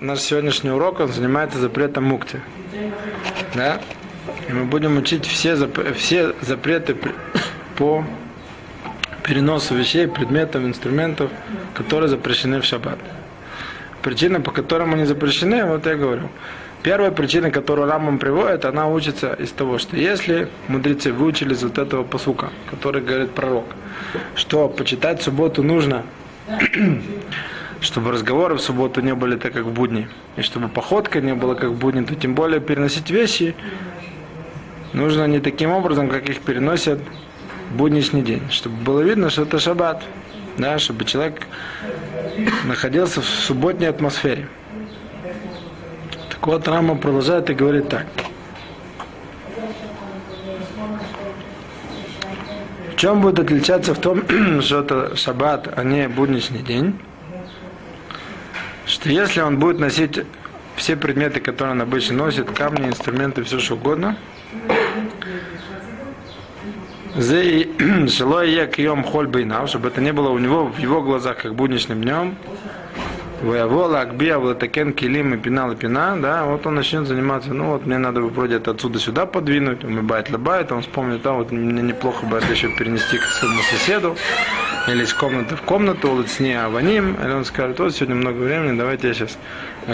Наш, сегодняшний урок, он занимается запретом мукти. Да? И мы будем учить все, зап- все запреты по переносу вещей, предметов, инструментов, которые запрещены в шаббат. Причина, по которым они запрещены, вот я говорю. Первая причина, которую Рамам приводит, она учится из того, что если мудрецы выучили из вот этого посука, который говорит пророк, что почитать субботу нужно, чтобы разговоры в субботу не были так, как в будни, и чтобы походка не была, как в будни, то тем более переносить вещи нужно не таким образом, как их переносят в будничный день, чтобы было видно, что это шаббат, да, чтобы человек находился в субботней атмосфере. Так вот, Рама продолжает и говорит так. В чем будет отличаться в том, что это шаббат, а не будничный день? Что если он будет носить все предметы, которые он обычно носит, камни, инструменты, все что угодно, Шилой кьем холь бейнав, чтобы это не было у него в его глазах как будничным днем. Воявола, Акбия, Влатакен, Килим и Пинал и Пина, да, вот он начнет заниматься, ну вот мне надо вроде это отсюда сюда подвинуть, он бает лабает, он вспомнит, да, вот мне неплохо бы это еще перенести к своему соседу, или из комнаты в комнату, ней аваним, или он скажет, вот сегодня много времени, давайте я сейчас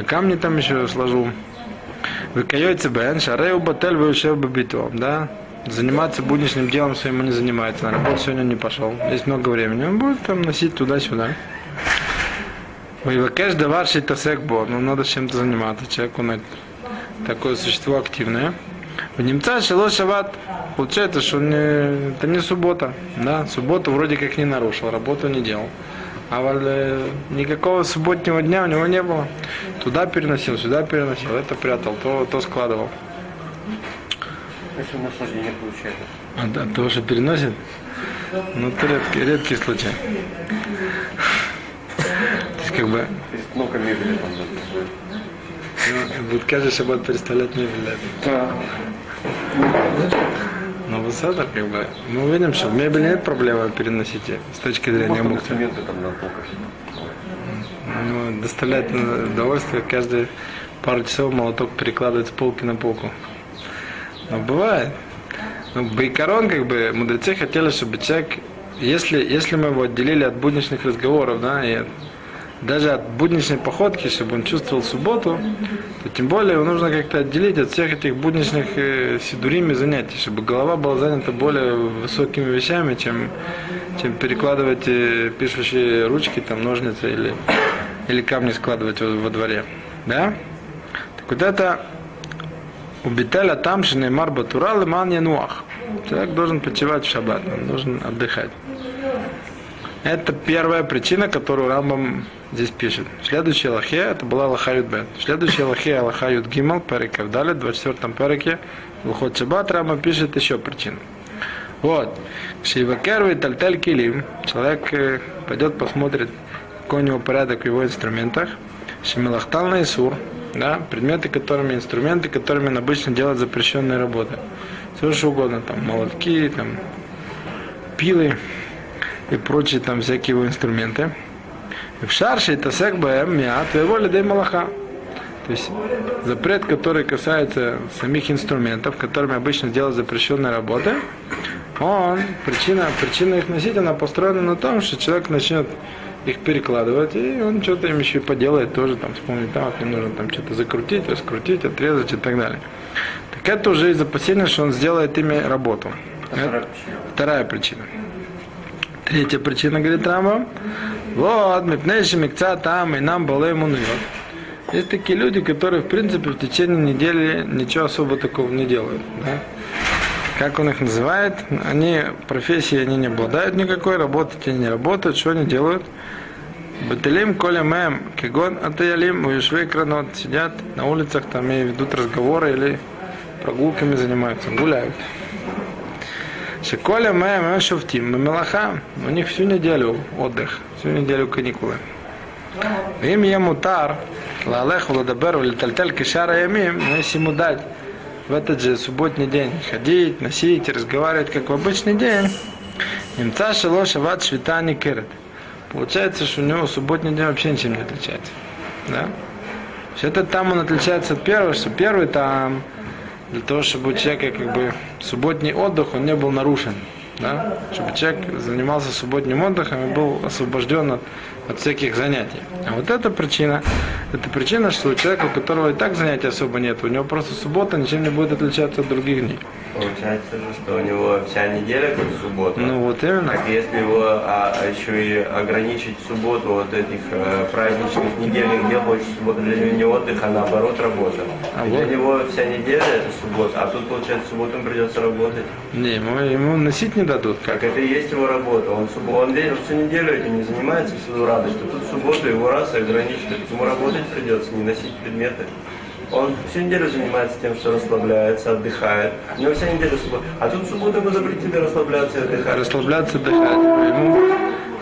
камни там еще сложу. Выкаете бен, шарею батель выушев бабитом, да, заниматься будничным делом своим он не занимается, на работу сегодня не пошел, есть много времени, он будет там носить туда-сюда. Вайвакеш давар тасек бо, ну надо чем-то заниматься, человек он такое существо активное. В немца шело шаббат, получается, что не, это не суббота, да, субботу вроде как не нарушил, работу не делал. А валь, никакого субботнего дня у него не было. Туда переносил, сюда переносил, это прятал, то, то складывал. Если наслаждение получается. А да, то, что переносит, ну это редкий, редкий случай. То есть как бы много мебели там. ну, будет каждый шаббат переставлять мебель. Да. Но высота, как бы, мы увидим, что в мебели нет проблемы переносить с точки зрения на полках. Ну, доставляет удовольствие каждые пару часов молоток перекладывать с полки на полку. Но бывает. Ну, Байкарон, как бы, мудрецы хотели, чтобы человек, если, если мы его отделили от будничных разговоров, да, и от- даже от будничной походки, чтобы он чувствовал субботу, то тем более его нужно как-то отделить от всех этих будничных э, сидурими занятий, чтобы голова была занята более высокими вещами, чем, чем перекладывать э, пишущие ручки, там, ножницы или, или камни складывать во, во дворе. Да? Так вот это убителя там, что Неймар Батура, лиман януах. Человек должен почивать в шаббат, он должен отдыхать. Это первая причина, которую Рамбам здесь пишет. В следующей лохе, это была лоха Юдбет. В следующей лохе, лоха Юд Гимал, перек Авдали, в 24 переке, Лухот Шаббат, Рамбам пишет еще причину. Вот. Шивакеру и Тальтель Килим, человек э, пойдет посмотрит, какой у него порядок в его инструментах. Шимилахтал на Исур, да, предметы, которыми, инструменты, которыми он обычно делает запрещенные работы. Все что угодно, там, молотки, там, пилы и прочие там всякие его инструменты. В шарше это сек бэм миат его лидей малаха. То есть запрет, который касается самих инструментов, которыми обычно делают запрещенные работы, он, причина, причина их носить, она построена на том, что человек начнет их перекладывать, и он что-то им еще и поделает тоже, там, вспомнить, там, вот, им нужно там что-то закрутить, раскрутить, отрезать и так далее. Так это уже из опасения, что он сделает ими работу. Это вторая причина. Третья причина, говорит Рамбам, вот, мипнейши микца там, и нам было ему Есть такие люди, которые, в принципе, в течение недели ничего особо такого не делают. Да? Как он их называет? Они, профессии они не обладают никакой, работать они не работают. Что они делают? Бателим коля мэм кегон атаялим уешвей кранот. Сидят на улицах, там и ведут разговоры или прогулками занимаются, гуляют. Шеколя мэм шуфтим мелаха. У них всю неделю отдых, всю неделю каникулы. Им ему тар, лалех владабер, летальтель кишара ямим, но если ему дать в этот же субботний день ходить, носить, разговаривать, как в обычный день, имца шело шават швита не. Получается, что у него субботний день вообще ничем не отличается. Да? Все это там он отличается от первого, что первый там для того, чтобы у человека как бы субботний отдых, он не был нарушен. Да? Чтобы человек занимался субботним отдыхом и был освобожден от, от всяких занятий. А вот эта причина, это причина, что у человека, у которого и так занятий особо нет, у него просто суббота ничем не будет отличаться от других дней. Получается же, что у него вся неделя как суббота. Ну вот именно. Так если его а, еще и ограничить субботу вот этих э, праздничных недель, где больше суббота для него не отдых, а наоборот работа. А И для вот. него вся неделя это суббота, а тут получается субботу придется работать. Не, ему, ему носить не дадут. Как? Это и есть его работа. Он, суб- он, ве- всю неделю этим не занимается, свою радость. А тут в субботу его раз и ограничили. Ему работать придется, не носить предметы. Он всю неделю занимается тем, что расслабляется, отдыхает. У него вся неделя суббота. А тут в субботу ему запретили расслабляться и отдыхать. Расслабляться, отдыхать. Ему,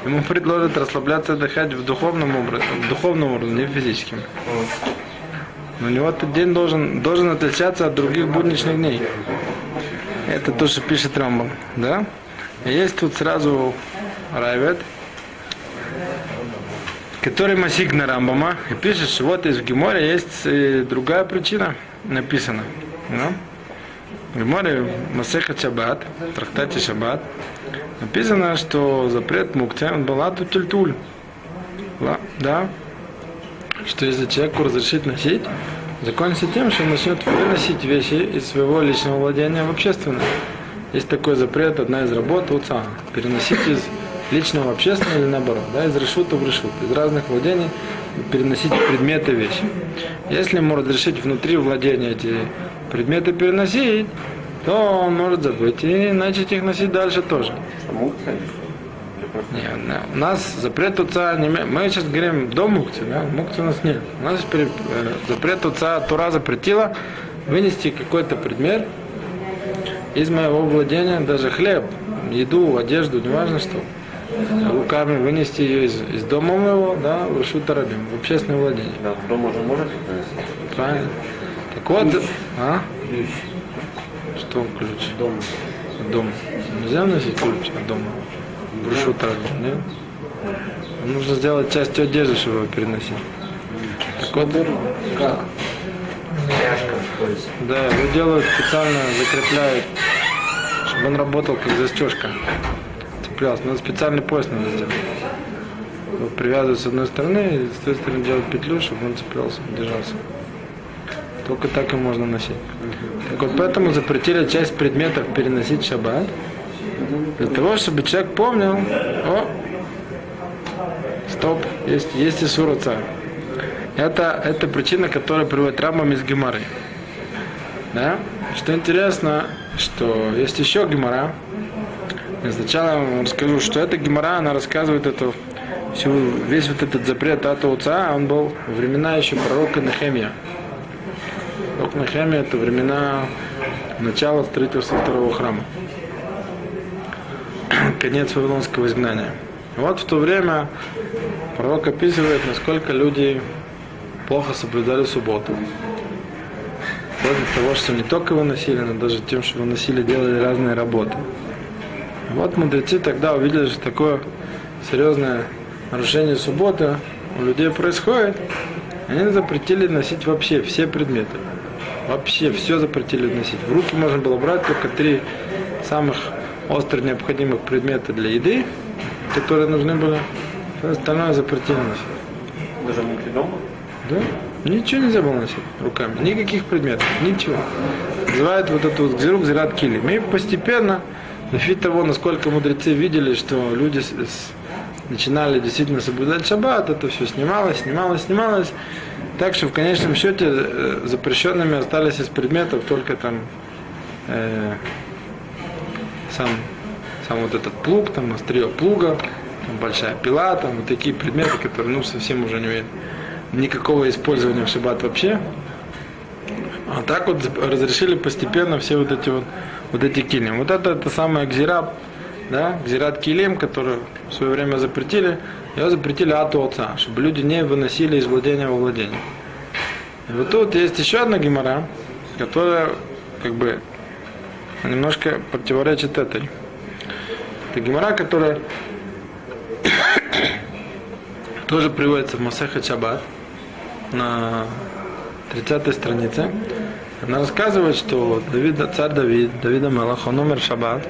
ему предложат расслабляться, отдыхать в духовном образе, в духовном уровне, не в физическом. Но у него этот день должен, должен отличаться от других будничных дней. Это то, что пишет Рамбам. Да? Есть тут сразу Райвет, который масик на Рамбама и пишет, что вот из Геморе есть э, другая причина написана. Да? В Геморе Масеха Шаббат, трактате Шаббат, написано, что запрет мукте, он был ату тюльтуль. Да? Что если человеку разрешить носить, закончится тем, что он начнет выносить вещи из своего личного владения в общественное. Есть такой запрет, одна из работ УЦА. Переносить из личного в общественное или наоборот, да, из решута в решут, из разных владений переносить предметы, вещи. Если ему разрешить внутри владения эти предметы переносить, то он может забыть и начать их носить дальше тоже. Мукция Не, у нас запрет отца, не мы сейчас говорим до мукти, да, мукти у нас нет. У нас пере- э, запрет отца, Тура запретила вынести какой-то предмет из моего владения, даже хлеб, еду, одежду, неважно что, руками вынести ее из, из дома моего, да, в Рашут Арабим, в общественное владение. Да, в дом уже может? Правильно. Так вот, а? Что ключ? Дом. Дом. Нельзя носить ключ от дома? Брушу так, нет? Нужно сделать частью одежды, чтобы его переносить. Так вот, Как? Да, его делают специально, закрепляют, чтобы он работал как застежка. Цеплялся. Надо специальный пояс надо сделать. Его привязывают с одной стороны, и с той стороны делают петлю, чтобы он цеплялся, держался. Только так и можно носить. Так вот поэтому запретили часть предметов переносить в шаббат. Для того, чтобы человек помнил, о, стоп, есть, есть и сураца. Это, это причина, которая приводит Рамбам из Гемары. Да? Что интересно, что есть еще Гемара. И Сначала я вам расскажу, что эта Гемара, она рассказывает эту, всю, весь вот этот запрет от отца, он был во времена еще пророка Нехемия. Пророк Нехемия это времена начала строительства второго храма. Конец Вавилонского изгнания. Вот в то время пророк описывает, насколько люди плохо соблюдали субботу. Вплоть того, что не только выносили, но даже тем, что выносили, делали разные работы. Вот мудрецы тогда увидели, что такое серьезное нарушение субботы у людей происходит. Они запретили носить вообще все предметы. Вообще все запретили носить. В руки можно было брать только три самых остро необходимых предмета для еды, которые нужны были. Все остальное запретили носить. Даже муки дома? Да? Ничего нельзя было носить руками. Никаких предметов. Ничего. Называют вот эту вот гзиру гзират кили. И постепенно, на фиг того, насколько мудрецы видели, что люди с- с- начинали действительно соблюдать шаббат, это все снималось, снималось, снималось. Так что в конечном счете э, запрещенными остались из предметов только там э, сам, сам вот этот плуг, там острие плуга, там большая пила, там вот такие предметы, которые ну совсем уже не имеют никакого использования в шаббат вообще. А так вот разрешили постепенно все вот эти вот, вот эти килим. Вот это, это самая гзира, да, гзират килим, которую в свое время запретили, ее запретили ату отца, чтобы люди не выносили из владения во владение. И вот тут есть еще одна гемора, которая как бы немножко противоречит этой. Это гемора, которая тоже приводится в Масеха Чабат на 30 странице, она рассказывает, что Давид, царь Давид, Давида Мелах, он умер в шаббат,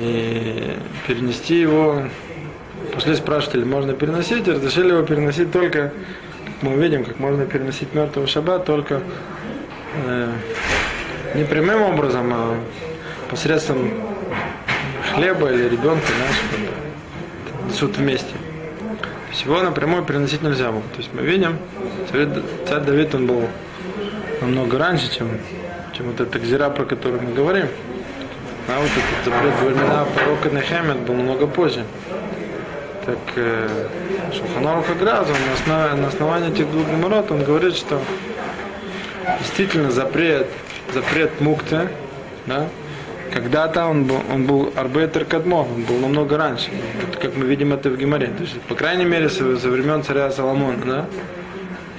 и перенести его, пошли спрашивать, или можно переносить, и разрешили его переносить только, как мы увидим, как можно переносить мертвого шаббат, только э, не прямым образом, а посредством хлеба или ребенка, как несут вместе. Всего напрямую переносить нельзя было. То есть мы видим, царь, Давид, он был намного раньше, чем, чем вот эта гзира, про которую мы говорим. А вот этот запрет времена пророка Нехемет был много позже. Так э, на основании, на основании этих двух геморрот, он говорит, что действительно запрет, запрет мукты, да, когда-то он был, он был арбетер кадмо, он был намного раньше. Вот как мы видим это в Геморе. То есть, по крайней мере, со, времен царя Соломона, да?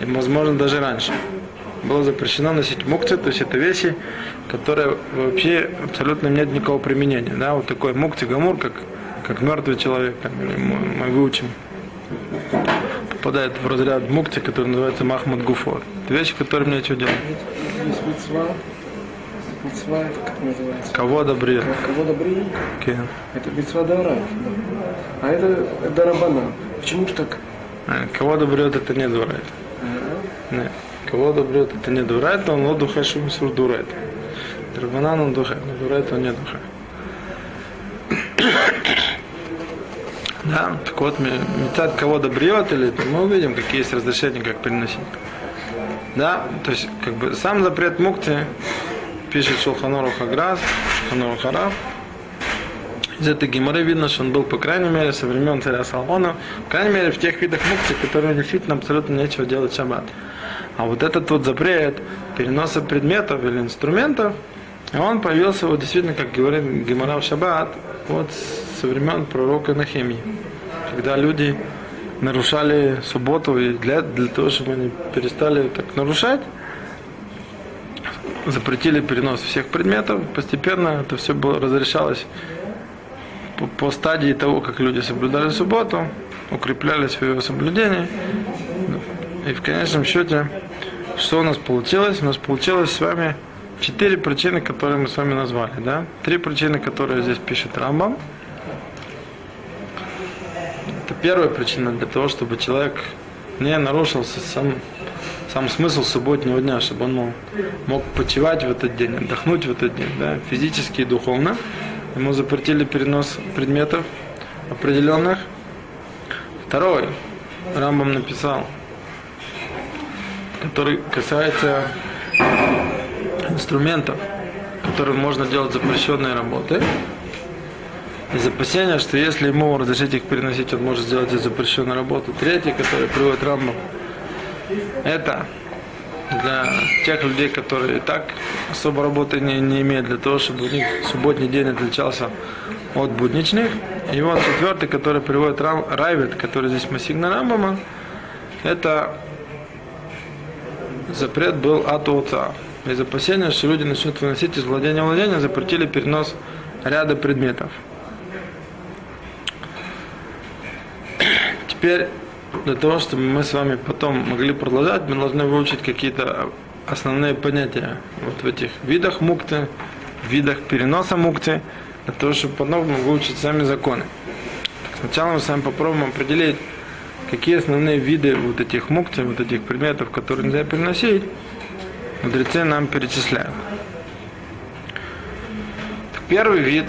И, возможно, даже раньше. Было запрещено носить мукцы, то есть это вещи, которые вообще абсолютно нет никакого применения. Да? Вот такой мукти гамур, как, как мертвый человек, там, или мы, мы выучим, попадает в разряд мукти, который называется Махмад Гуфор. Это вещи, которые мне нечего делать. Это как называется? Кого добрее? Кого добрее? Окей. Это митцва дара. А это дарабана. Почему ж так? А, Кого добрет, это не дурает. Нет. Кого добрет, это не дурает, он ло духа шум сур дурает. Драбанан он духа, но дурает он не духа. Да, так вот, метать кого добрет, или мы увидим, какие есть разрешения, как переносить. Да, то есть, как бы, сам запрет мукти пишет Шулханору Хаграз, Шулханору Харав. Из этой геморы видно, что он был, по крайней мере, со времен царя Соломона, по крайней мере, в тех видах мукти, которые действительно абсолютно нечего делать в шаббат. А вот этот вот запрет переноса предметов или инструментов, он появился, вот действительно, как говорит Гемора в Шаббат, вот со времен пророка Нахемии, когда люди нарушали субботу, и для, для того, чтобы они перестали так нарушать, запретили перенос всех предметов, постепенно это все было, разрешалось по, по стадии того, как люди соблюдали субботу, укрепляли свое соблюдение, и в конечном счете, что у нас получилось? У нас получилось с вами четыре причины, которые мы с вами назвали. Да? Три причины, которые здесь пишет Рамбам. Это первая причина для того, чтобы человек не нарушился сам, сам смысл субботнего дня, чтобы он мог, почивать в этот день, отдохнуть в этот день, да? физически и духовно. Ему запретили перенос предметов определенных. Второй, Рамбам написал, который касается инструментов, которым можно делать запрещенные работы. Из опасения, что если ему разрешить их переносить, он может сделать и запрещенную работу. Третий, который приводит Рамбам, это для тех людей, которые и так особо работы не, не имеют, для того, чтобы у них субботний день отличался от будничных. И вот четвертый, который приводит Рам, Райвет, который здесь Масигна Рамбама, это запрет был от отца. Из опасения, что люди начнут выносить из владения в владение, запретили перенос ряда предметов. Теперь, для того, чтобы мы с вами потом могли продолжать, мы должны выучить какие-то основные понятия вот в этих видах мукты, видах переноса мукты, для того, чтобы потом мы выучить сами законы. Сначала мы с вами попробуем определить, какие основные виды вот этих мукти, вот этих предметов, которые нельзя переносить, мудрецы нам перечисляют. Первый вид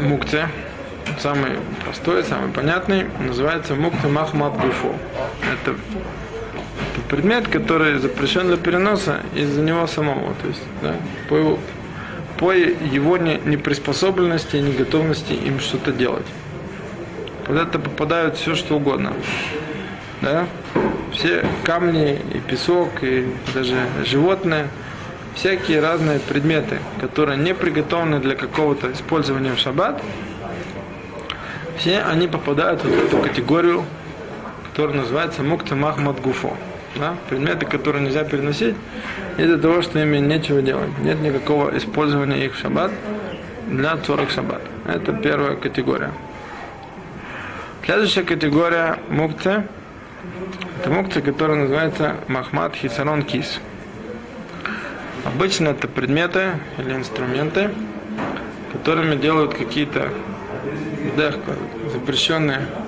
мукти, самый простой, самый понятный, называется мукти махмат гуфо. Это, это предмет, который запрещен для переноса из-за него самого, то есть да, по его, по его неприспособленности и неготовности им что-то делать. Под это попадают все, что угодно. Да? Все камни и песок, и даже животные, всякие разные предметы, которые не приготовлены для какого-то использования в шаббат, все они попадают в эту категорию, которая называется мукта махмад гуфо. Да? Предметы, которые нельзя переносить из-за того, что ими нечего делать. Нет никакого использования их в шаббат для 40 шаббат. Это первая категория. Следующая категория мукты Это мукция, которая называется Махмад Хисарон Кис. Обычно это предметы или инструменты, которыми делают какие-то да,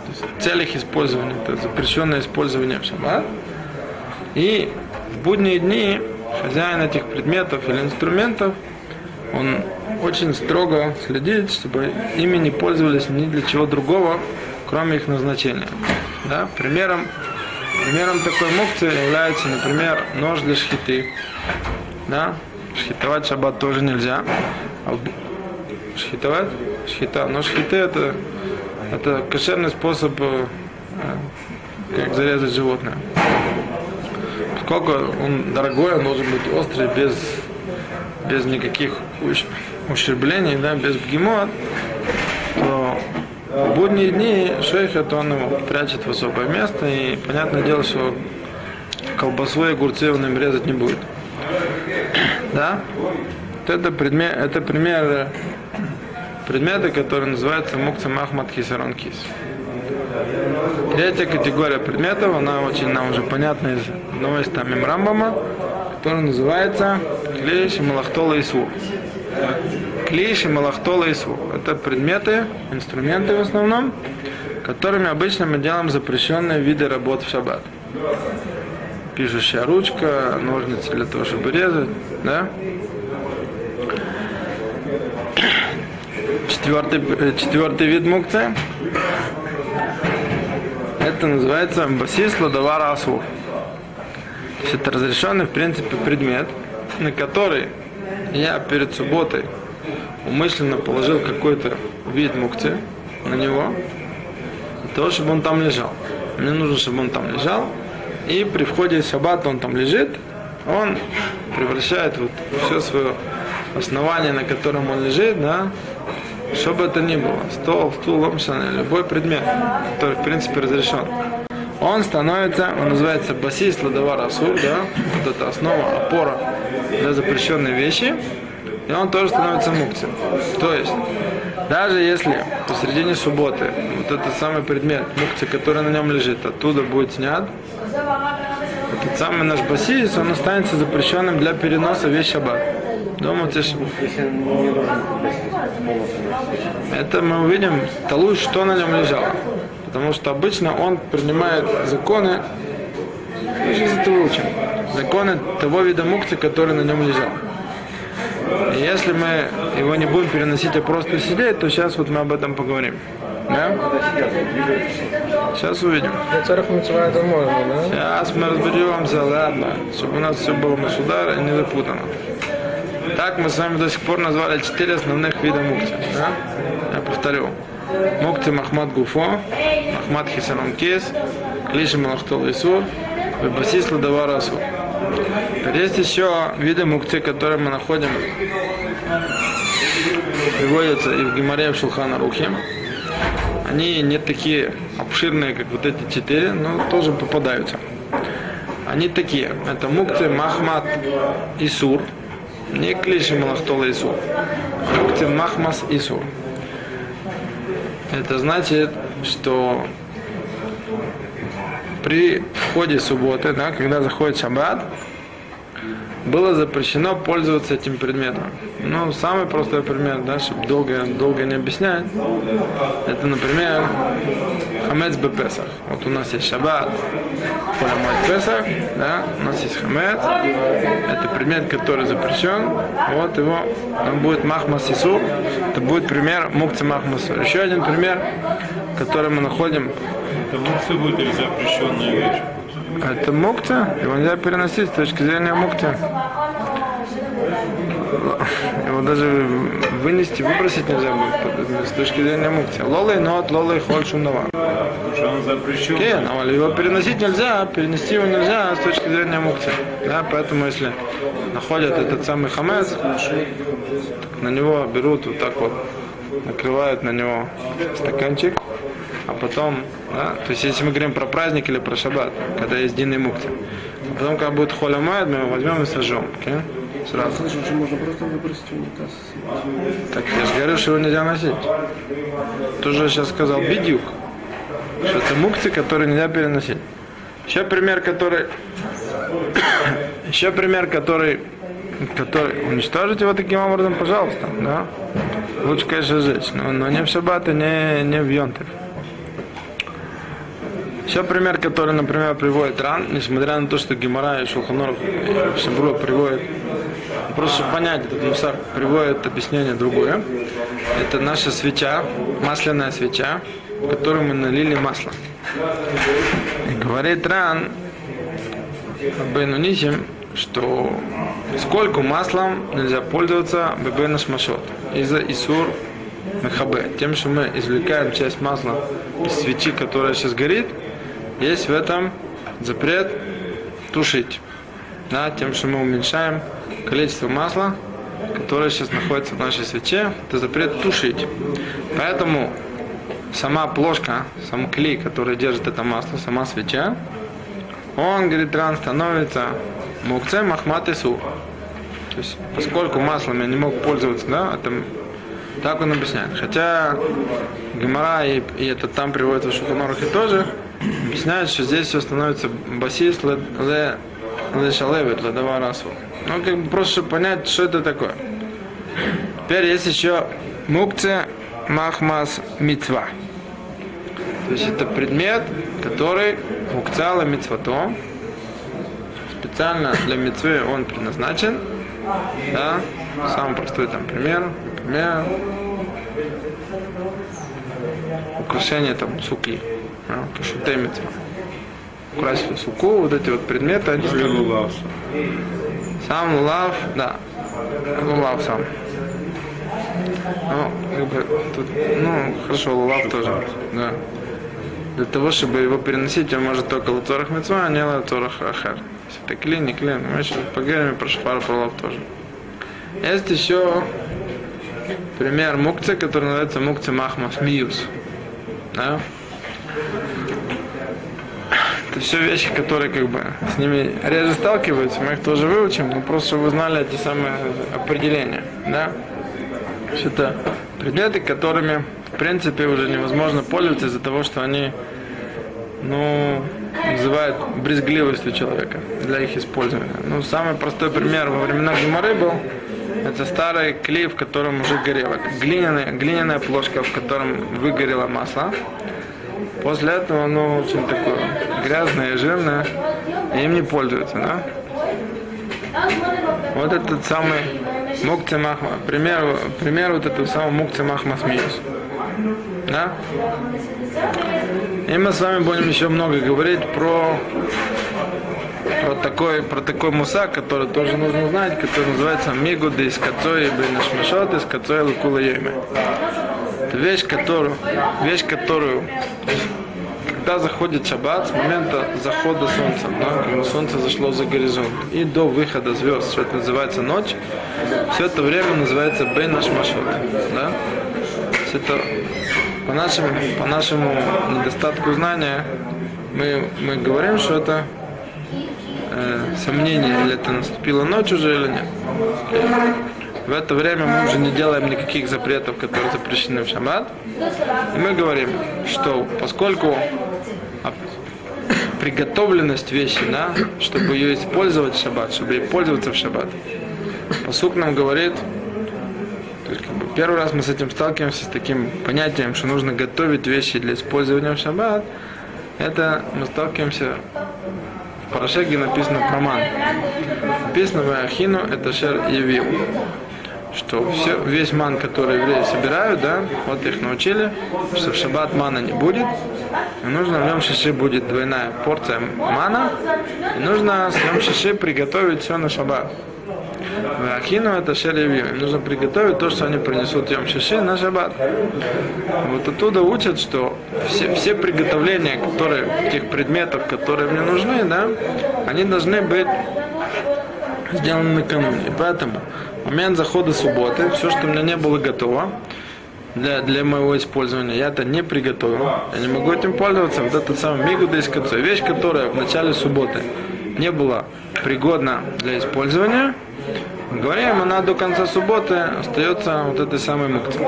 есть в целях использования, это запрещенное использование в шаббат. И в будние дни хозяин этих предметов или инструментов, он очень строго следит, чтобы ими не пользовались ни для чего другого, кроме их назначения. Да? Примером, примером такой мукции является, например, нож для шхиты. Да? Шхитовать шаббат тоже нельзя. Шхитовать? Шхита. Но шхиты это, это кошерный способ э, как зарезать животное. Поскольку он дорогой, он должен быть острый, без, без никаких ущ- ущерблений, да, без бгемот, то в будние дни шейхет он его прячет в особое место, и понятное дело, что колбасу и огурцы он им резать не будет. Да? Вот это, предмет, это пример предмета, который называется мукца махмад кисарон кис. Третья категория предметов, она очень нам уже понятна из одного из там Рамбама, который называется клейш малахтола ису. Клейш малахтола ису. Это предметы, инструменты в основном, которыми обычно мы делаем запрещенные виды работ в шаббат. Пишущая ручка, ножницы для того, чтобы резать, да? Четвертый, э, четвертый вид мукции. Это называется басис ладавара асур. То есть это разрешенный, в принципе, предмет, на который я перед субботой умышленно положил какой-то вид мукции на него, для того, чтобы он там лежал. Мне нужно, чтобы он там лежал, и при входе в шаббат он там лежит, он превращает вот все свое основание, на котором он лежит, да, что бы это ни было, стол, стул, ломшан, любой предмет, который в принципе разрешен, он становится, он называется басис ладавар асур, да, вот это основа, опора для запрещенной вещи, и он тоже становится мукцией. То есть, даже если посередине субботы вот этот самый предмет мукции, который на нем лежит, оттуда будет снят, этот самый наш басис, он останется запрещенным для переноса весь шаббат. Дома носить. Это мы увидим, талуй, что на нем лежало. Потому что обычно он принимает законы, мы сейчас это выучим, законы того вида мукти, который на нем лежал. И если мы его не будем переносить, а просто сидеть, то сейчас вот мы об этом поговорим. Да? Сейчас увидим. Сейчас мы разберемся, ладно, чтобы у нас все было масудар и не запутано. Так мы с вами до сих пор назвали четыре основных вида мукти. Да? Я повторю. Мукти Махмад Гуфо, Махмад Хисарон Кес, Клиши Малахтол Исур, Басис Ладавар Асур. Есть еще виды мукти, которые мы находим, приводятся и в Гимаре, и в Шулхана Рухе. Они не такие обширные, как вот эти четыре, но тоже попадаются. Они такие. Это мукты Махмад Исур. Не клиши Малахтола Исур. Мукты Махмас Исур. Это значит, что при входе субботы, да, когда заходит шаббат, было запрещено пользоваться этим предметом. Ну, самый простой пример, да, чтобы долго, долго не объяснять, это, например, хамец бепесах. Вот у нас есть шаббат, полямой песах, да, у нас есть хамец, это предмет, который запрещен, вот его, он будет махмас исур, это будет пример мукцы махмас исур. Еще один пример, который мы находим, Это мукция будет или запрещенная вещь? Это мукта, его нельзя переносить с точки зрения мукта. Его даже вынести, выбросить нельзя будет с точки зрения мукти. Лолой нот, лолой холь что он запрещен. Кен, но его переносить нельзя, перенести его нельзя с точки зрения мукти. Да, поэтому если находят этот самый хамец, на него берут вот так вот, накрывают на него стаканчик, а потом, да, то есть если мы говорим про праздник или про шаббат, когда есть дин и мукти, а потом, когда будет холя майд, мы его возьмем и сожжем, окей? Сразу. Слышал, что можно просто выбросить унитаз. Так я же говорю, что его нельзя носить. Тоже сейчас сказал бедюк, что это мукты, которые нельзя переносить. Еще пример, который... Еще пример, который... который... Уничтожить его таким образом, пожалуйста, да? Лучше, конечно, сжечь, но, но не в шаббат и не, не в йонтов. Еще пример, который, например, приводит Ран, несмотря на то, что Гемора и Шулханор Шабру приводит, просто чтобы понять этот мусар, приводит объяснение другое. Это наша свеча, масляная свеча, в которую мы налили масло. И говорит Ран, Бейнунисим, что сколько маслом нельзя пользоваться Бебена Шмашот из-за Исур Мехабе. Тем, что мы извлекаем часть масла из свечи, которая сейчас горит, есть в этом запрет тушить. Да, тем, что мы уменьшаем количество масла, которое сейчас находится в нашей свече, это запрет тушить. Поэтому сама плошка, сам клей, который держит это масло, сама свеча, он, говорит, ран становится мукце махмат и сур. То есть, поскольку маслом я не мог пользоваться, да, это так он объясняет. Хотя Гемора и, и это там приводится в Шуханорухе тоже, объясняют, что здесь все становится басис ле, ле, ле шалевит, ледова расу. Ну, как бы просто чтобы понять, что это такое. Теперь есть еще мукце махмас мицва. То есть это предмет, который мукцала мицвато. Специально для мицвы он предназначен. Да? Самый простой там пример. Например, украшение там суки. Да? Кашуте мицва. Украсили суку, вот эти вот предметы, они Или лулав. сам лулав, да, лулав сам. Ну, как бы, тут, ну, хорошо, лулав тоже, да. Для того, чтобы его переносить, он может только лацорах мецва, а не лацорах ахар. Если это клин, не клин, мы еще поговорим про шфар, про лулав тоже. Есть еще пример мукцы, который называется мукцы махмас миюс. Да? Это все вещи, которые как бы с ними реже сталкиваются, мы их тоже выучим, но просто чтобы вы знали эти самые определения. Да? Это предметы, которыми в принципе уже невозможно пользоваться из-за того, что они ну, вызывают брезгливость у человека для их использования. Ну, самый простой пример во времена Геморы был, это старый клей, в котором уже горело. Глиняная, глиняная плошка, в котором выгорело масло. После этого оно очень такое грязное и жирное, и им не пользуются, да? Вот этот самый мукцы махма, пример, пример вот этого самого мукцы махма смеюсь. Да? И мы с вами будем еще много говорить про, про такой, про такой мусак, который тоже нужно знать, который называется Мигуды из Кацои Бенашмашот из Кацои Лукула Йойме. Вещь, которую, вещь, которую когда заходит шаббат, с момента захода солнца, да, когда солнце зашло за горизонт, и до выхода звезд, что это называется ночь, все это время называется Бен Ашмашот. Да? Есть это по нашему, по нашему недостатку знания мы, мы говорим, что это э, сомнение, или это наступила ночь уже или нет. В это время мы уже не делаем никаких запретов, которые запрещены в шаббат. И мы говорим, что поскольку приготовленность вещи, да, чтобы ее использовать в шаббат, чтобы ей пользоваться в шаббат. Посук нам говорит, то есть, как бы, первый раз мы с этим сталкиваемся, с таким понятием, что нужно готовить вещи для использования в шаббат. Это мы сталкиваемся в Парашеге написано про ман. Написано в Ахину это шер явил. Что все, весь ман, который евреи собирают, да, вот их научили, что в шаббат мана не будет, и нужно в нем шиши будет двойная порция мана, и нужно с нем шиши приготовить все на шаббат. В Ахину это шеревью. Им нужно приготовить то, что они принесут Йом Шиши на шаббат. Вот оттуда учат, что все, все приготовления, которые, тех предметов, которые мне нужны, да, они должны быть сделаны накануне. Поэтому в момент захода субботы, все, что у меня не было готово, для, для моего использования. Я это не приготовил. Я не могу этим пользоваться. Вот этот самый из конца. Вещь, которая в начале субботы не была пригодна для использования. Говорим, она до конца субботы остается вот этой самой мукцией.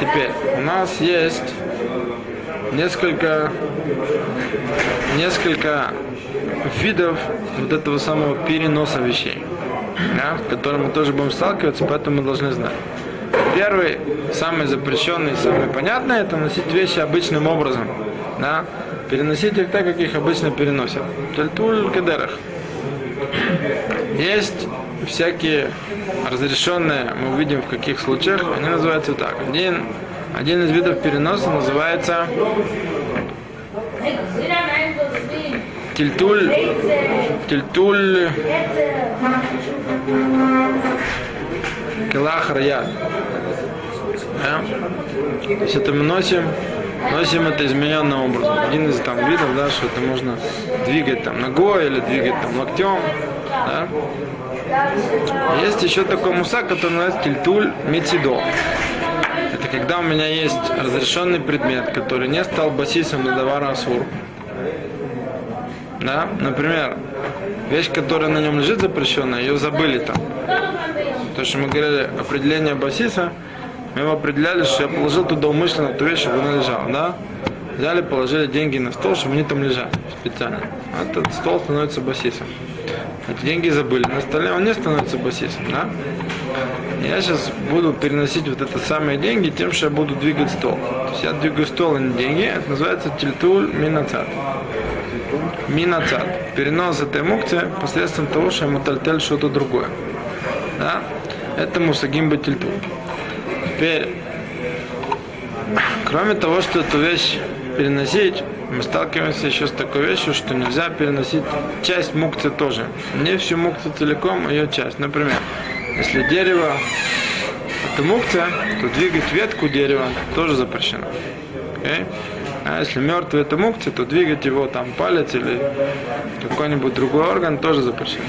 Теперь у нас есть несколько, несколько видов вот этого самого переноса вещей, да, с которым мы тоже будем сталкиваться, поэтому мы должны знать. Первый, самый запрещенный, самый понятный, это носить вещи обычным образом. Да? Переносить их так, как их обычно переносят. Тальтуль кедерах. Есть всякие разрешенные, мы увидим в каких случаях, они называются так. Один, один из видов переноса называется тильтуль, тильтуль келах рая. Да? То есть это мы носим, носим это измененным образом. Один из там видов, да, что это можно двигать там ногой или двигать там локтем. Да? Есть еще такой муса, который называется тильтуль мецидо. Это когда у меня есть разрешенный предмет, который не стал басисом на давара асур. Да? Например, вещь, которая на нем лежит запрещенная, ее забыли там. То, что мы говорили, определение басиса, мы его определяли, что я положил туда умышленно ту вещь, чтобы она лежала, да? Взяли, положили деньги на стол, чтобы они там лежали специально. Этот стол становится басисом. Эти деньги забыли на столе, он не становится басисом, да? Я сейчас буду переносить вот это самые деньги тем, что я буду двигать стол. То есть я двигаю стол, а не деньги. Это называется тильтуль минацат. Минацат. Перенос этой мукции посредством того, что я мутальтель что-то другое. Да? Это мусагим бетильтуль. Теперь, кроме того, что эту вещь переносить, мы сталкиваемся еще с такой вещью, что нельзя переносить часть мукцы тоже. Не всю мукцию целиком, а ее часть. Например, если дерево это мукция, то двигать ветку дерева тоже запрещено. Okay? А если мертвый это мукция, то двигать его там палец или какой-нибудь другой орган тоже запрещено.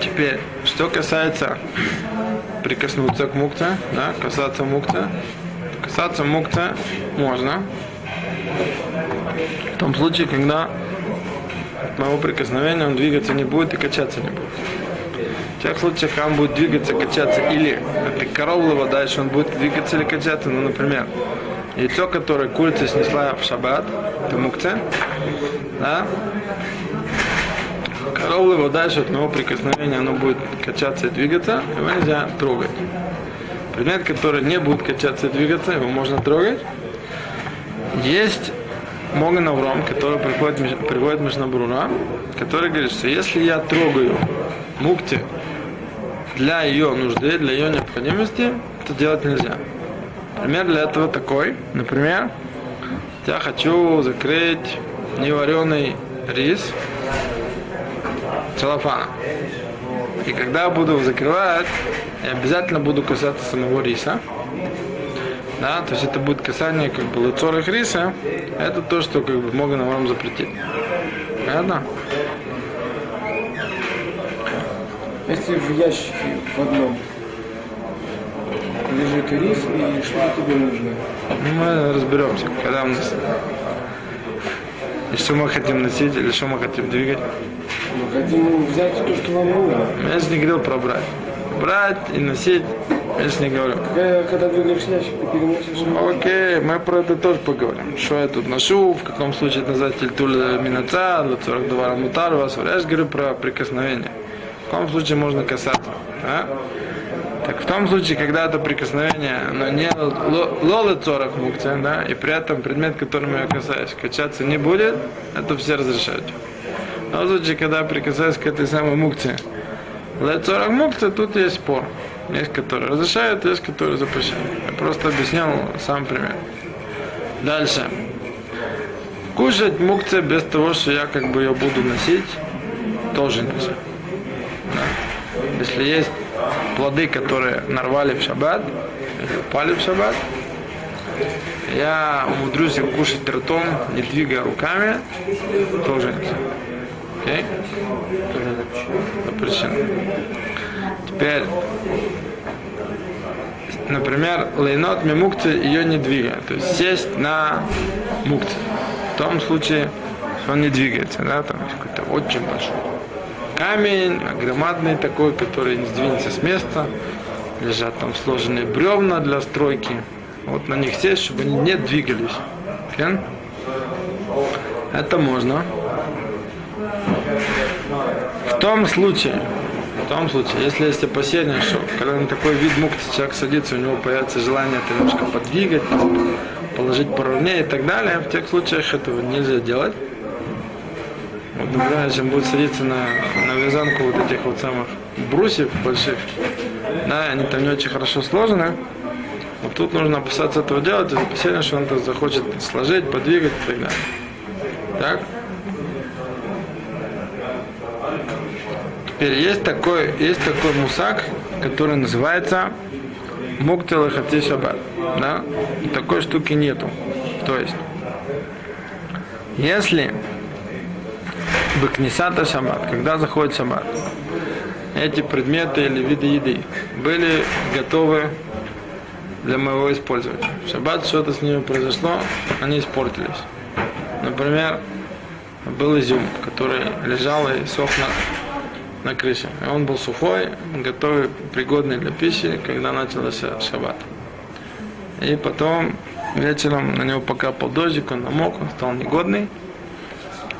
Теперь, что касается прикоснуться к мукте, да, касаться мукта, касаться мукта можно в том случае, когда от моего прикосновения он двигаться не будет и качаться не будет. В тех случаях, он будет двигаться, качаться, или это коровлова, дальше он будет двигаться или качаться, ну, например, яйцо, которое курица снесла в шаббат, это мукце, да, коровлова дальше от моего прикосновения оно будет качаться и двигаться, его нельзя трогать. Предмет, который не будет качаться и двигаться, его можно трогать. Есть Моган Авром, который приходит, приводит Мишнабрура, который говорит, что если я трогаю мукти для ее нужды, для ее необходимости, это делать нельзя. Пример для этого такой. Например, я хочу закрыть невареный рис целлофана. И когда буду закрывать, я обязательно буду касаться самого риса. Да, то есть это будет касание как бы лыцорых риса. Это то, что как бы могут нам запретить. Понятно? Если в ящике в одном лежит рис, и что тебе нужно? Ну, мы разберемся, когда у нас... И что мы хотим носить, или что мы хотим двигать. Мы хотим взять то, что вам нужно. Я же не говорил про брать. Брать и носить, я же не говорю. Когда, когда двигаешь ящик, ты переносишь. Окей, мы про это тоже поговорим. Что я тут ношу, в каком случае это называется тильтуль минаца, для 42 мутар, вас. Я же говорю про прикосновение. В каком случае можно касаться. Да? Так в том случае, когда это прикосновение, но не лолы цорах мукция, да, и при этом предмет, которым я касаюсь, качаться не будет, это все разрешают. Но в случае, когда я прикасаюсь к этой самой мукции, лецорах мукция, тут есть спор. Есть, которые разрешают, есть, которые запрещают. Я просто объяснял сам пример. Дальше. Кушать мукция без того, что я как бы ее буду носить, тоже нельзя. Если есть плоды, которые нарвали в шаббат, или упали в шаббат, я умудрюсь их кушать ртом, не двигая руками, тоже нельзя. Окей? Запрещено. Теперь, например, лейнот мимукти ее не двигая. То есть сесть на мукти. В том случае, он не двигается, да, там какой-то очень большой камень, громадный такой, который не сдвинется с места. Лежат там сложенные бревна для стройки. вот на них сесть, чтобы они не двигались. Кен? Это можно. В том случае, в том случае, если есть опасение, что когда на такой вид мукти человек садится, у него появится желание это немножко подвигать, положить поровнее и так далее, в тех случаях этого нельзя делать. Он будет садиться на, на вязанку вот этих вот самых брусьев больших, да, они там не очень хорошо сложены, вот тут нужно опасаться этого делать, из опасения, что он это захочет сложить, подвигать и так далее. Так? Теперь есть такой, есть такой мусак, который называется Муктил Хати Шаббат. Да? И такой штуки нету. То есть, если Бакнисата Шаббат, когда заходит Шаббат, эти предметы или виды еды были готовы для моего использования. В шаббат что-то с ними произошло, они испортились. Например, был изюм, который лежал и сох на, на крыше. Он был сухой, готовый, пригодный для пищи, когда начался шаббат. И потом вечером на него покапал дождик, он намок, он стал негодный.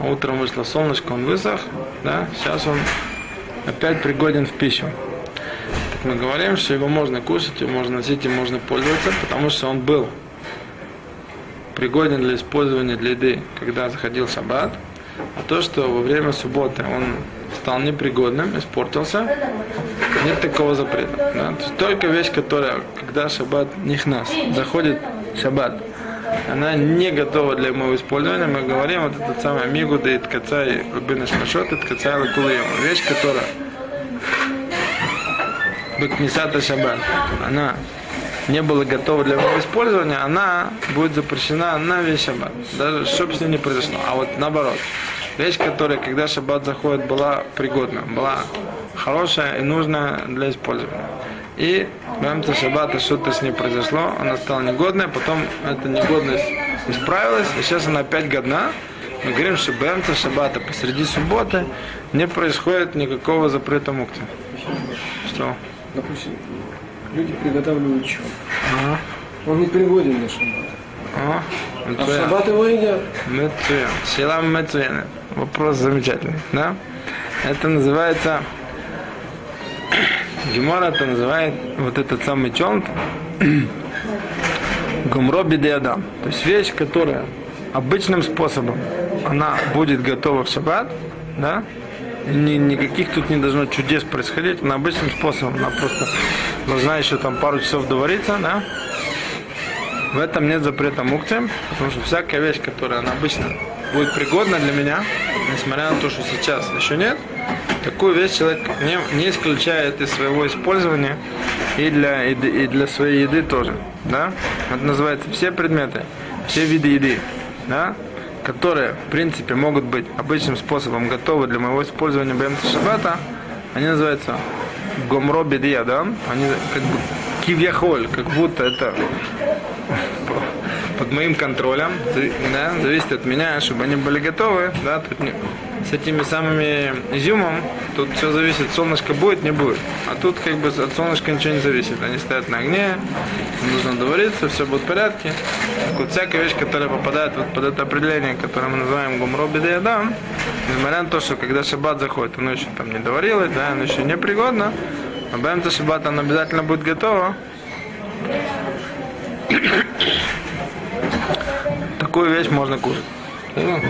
Утром вышло солнышко, он высох. Да? Сейчас он опять пригоден в пищу. Так мы говорим, что его можно кушать, его можно носить, им можно пользоваться, потому что он был пригоден для использования для еды, когда заходил шаббат, а то, что во время субботы он стал непригодным, испортился, нет такого запрета. Да? То есть только вещь, которая, когда шаббат нихнас, заходит шаббат, она не готова для моего использования, мы говорим, вот этот самый мигуда и ткацай, рубина шмашот, и ткацай лакулеем. Вещь, которая бекнисата шаббат, она не была готова для моего использования, она будет запрещена на весь шаббат. Даже что бы с ней не произошло. А вот наоборот, вещь, которая, когда шаббат заходит, была пригодна, была хорошая и нужная для использования и в Эмца что-то с ней произошло, она стала негодная, потом эта негодность исправилась, и сейчас она опять годна. Мы говорим, что Бэмца Шаббата посреди субботы не происходит никакого запрета мукты. Что? Допустим, люди приготавливают чё? Ага. Он не приводит на шаббат. Ага. А в шаббат его едят? Мецуен. Силам Мецуен. Вопрос замечательный, да? Это называется Гемора это называет вот этот самый чонт гумроби де. То есть вещь, которая обычным способом она будет готова в шаббат, да, ни, никаких тут не должно чудес происходить, она обычным способом, она просто должна еще там пару часов довариться, да, в этом нет запрета мукти, потому что всякая вещь, которая она обычно будет пригодна для меня, несмотря на то, что сейчас еще нет, такую вещь человек не, не исключает из своего использования и для, еды, и для своей еды тоже. Да? Это называется все предметы, все виды еды, да? которые, в принципе, могут быть обычным способом готовы для моего использования бемца шаббата, они называются гомроби да? Они как бы кивьяхоль, как будто это под моим контролем, да, зависит от меня, чтобы они были готовы, да, тут не, с этими самыми изюмом, тут все зависит, солнышко будет, не будет. А тут как бы от солнышка ничего не зависит. Они стоят на огне, нужно довариться, все будет в порядке. Так вот всякая вещь, которая попадает вот под это определение, которое мы называем гумроби да, несмотря на то, что когда шаббат заходит, оно еще там не доварилось, да, оно еще не пригодно, а бэмта шаббат оно обязательно будет готово. Такую вещь можно кушать. Понял?